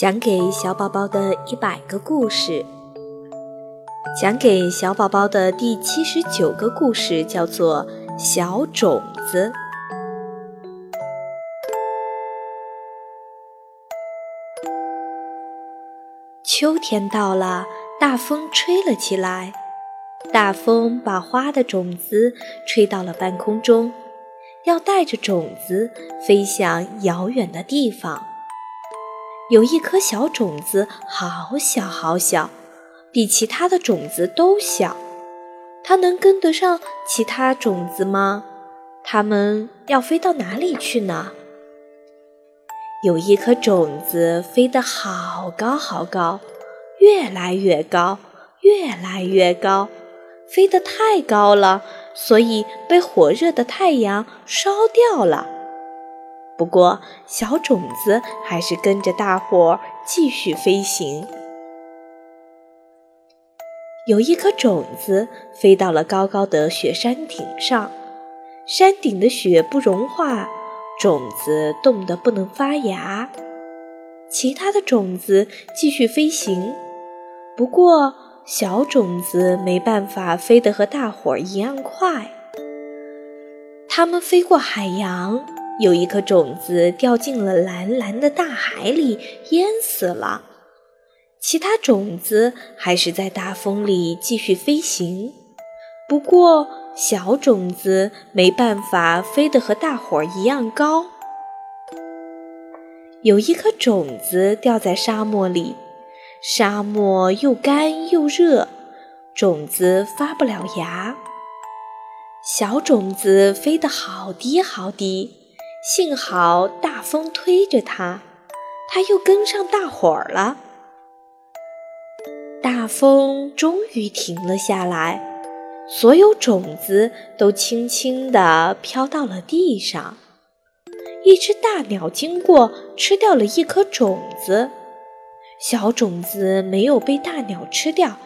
讲给小宝宝的一百个故事，讲给小宝宝的第七十九个故事叫做《小种子》。秋天到了，大风吹了起来，大风把花的种子吹到了半空中，要带着种子飞向遥远的地方。有一颗小种子，好小好小，比其他的种子都小。它能跟得上其他种子吗？它们要飞到哪里去呢？有一颗种子飞得好高好高，越来越高，越来越高，飞得太高了，所以被火热的太阳烧掉了。不过，小种子还是跟着大伙儿继续飞行。有一颗种子飞到了高高的雪山顶上，山顶的雪不融化，种子冻得不能发芽。其他的种子继续飞行，不过小种子没办法飞得和大伙儿一样快。它们飞过海洋。有一颗种子掉进了蓝蓝的大海里，淹死了。其他种子还是在大风里继续飞行，不过小种子没办法飞得和大伙儿一样高。有一颗种子掉在沙漠里，沙漠又干又热，种子发不了芽。小种子飞得好低好低。幸好大风推着它，它又跟上大伙儿了。大风终于停了下来，所有种子都轻轻地飘到了地上。一只大鸟经过，吃掉了一颗种子。小种子没有被大鸟吃掉，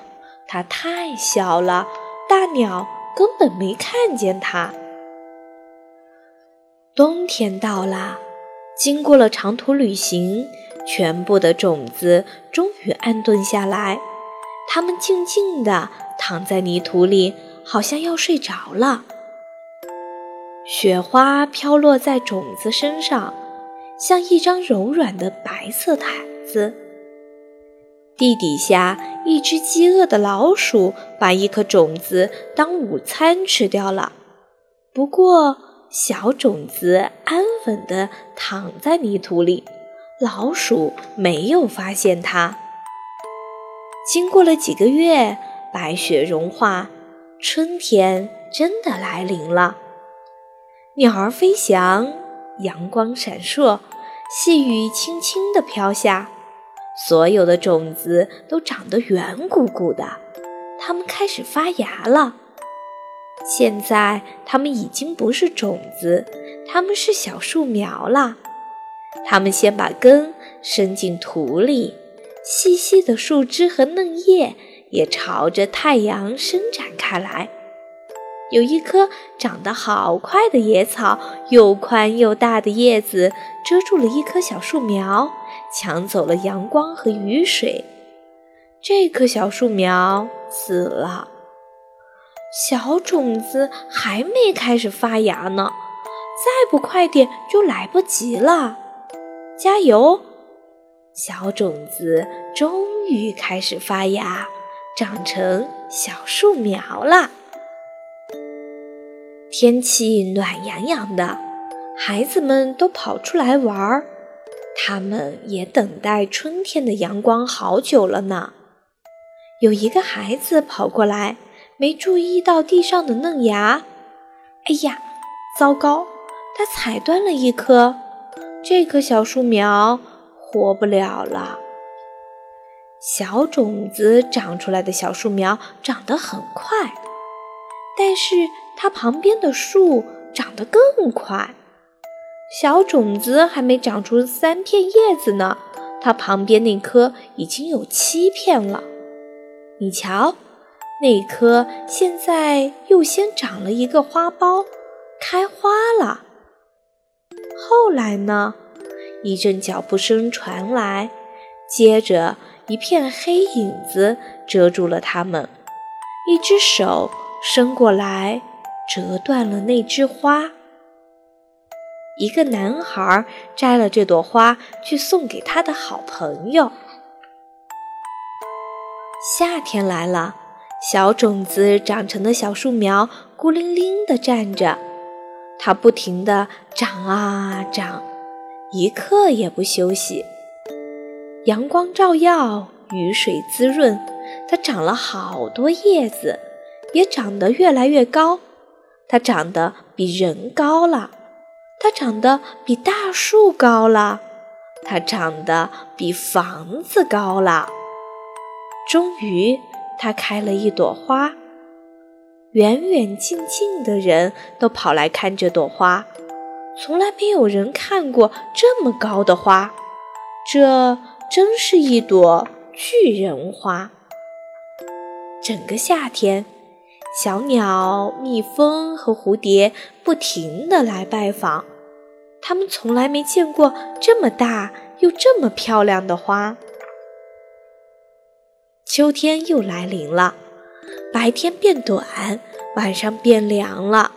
它太小了，大鸟根本没看见它。冬天到了，经过了长途旅行，全部的种子终于安顿下来。它们静静地躺在泥土里，好像要睡着了。雪花飘落在种子身上，像一张柔软的白色毯子。地底下，一只饥饿的老鼠把一颗种子当午餐吃掉了。不过，小种子安稳地躺在泥土里，老鼠没有发现它。经过了几个月，白雪融化，春天真的来临了。鸟儿飞翔，阳光闪烁，细雨轻轻地飘下，所有的种子都长得圆鼓鼓的，它们开始发芽了。现在它们已经不是种子，它们是小树苗了。它们先把根伸进土里，细细的树枝和嫩叶也朝着太阳伸展开来。有一棵长得好快的野草，又宽又大的叶子遮住了一棵小树苗，抢走了阳光和雨水。这棵小树苗死了。小种子还没开始发芽呢，再不快点就来不及了。加油！小种子终于开始发芽，长成小树苗了。天气暖洋洋的，孩子们都跑出来玩儿，他们也等待春天的阳光好久了呢。有一个孩子跑过来。没注意到地上的嫩芽，哎呀，糟糕！他踩断了一棵，这棵小树苗活不了了。小种子长出来的小树苗长得很快，但是它旁边的树长得更快。小种子还没长出三片叶子呢，它旁边那棵已经有七片了。你瞧。那棵现在又先长了一个花苞，开花了。后来呢？一阵脚步声传来，接着，一片黑影子遮住了他们，一只手伸过来，折断了那枝花。一个男孩摘了这朵花去送给他的好朋友。夏天来了，小种子长成的小树苗孤零零地站着，它不停地长啊长，一刻也不休息。阳光照耀，雨水滋润，它长了好多叶子，也长得越来越高。它长得比人高了。它长得比大树高了，它长得比房子高了。终于，它开了一朵花。远远近近的人都跑来看这朵花，从来没有人看过这么高的花。这真是一朵巨人花。整个夏天。小鸟、蜜蜂和蝴蝶不停地来拜访，它们从来没见过这么大又这么漂亮的花。秋天又来临了，白天变短，晚上变凉了。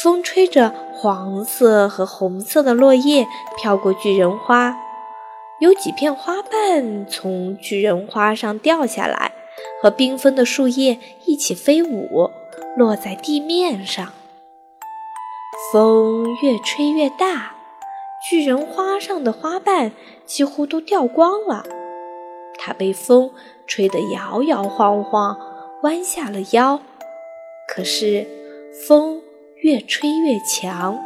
风吹着黄色和红色的落叶飘过巨人花，有几片花瓣从巨人花上掉下来。和缤纷的树叶一起飞舞，落在地面上。风越吹越大，巨人花上的花瓣几乎都掉光了。它被风吹得摇摇晃晃，弯下了腰。可是风越吹越强，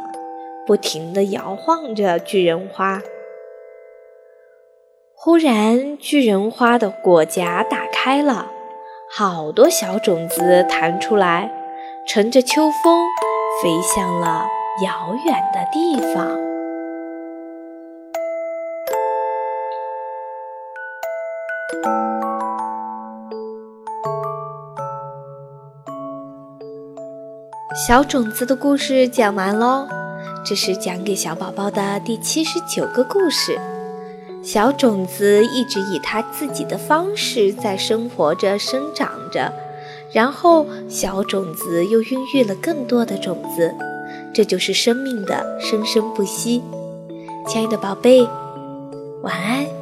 不停地摇晃着巨人花。忽然，巨人花的果荚打开了。好多小种子弹出来，乘着秋风飞向了遥远的地方。小种子的故事讲完喽，这是讲给小宝宝的第七十九个故事。小种子一直以它自己的方式在生活着、生长着，然后小种子又孕育了更多的种子，这就是生命的生生不息。亲爱的宝贝，晚安。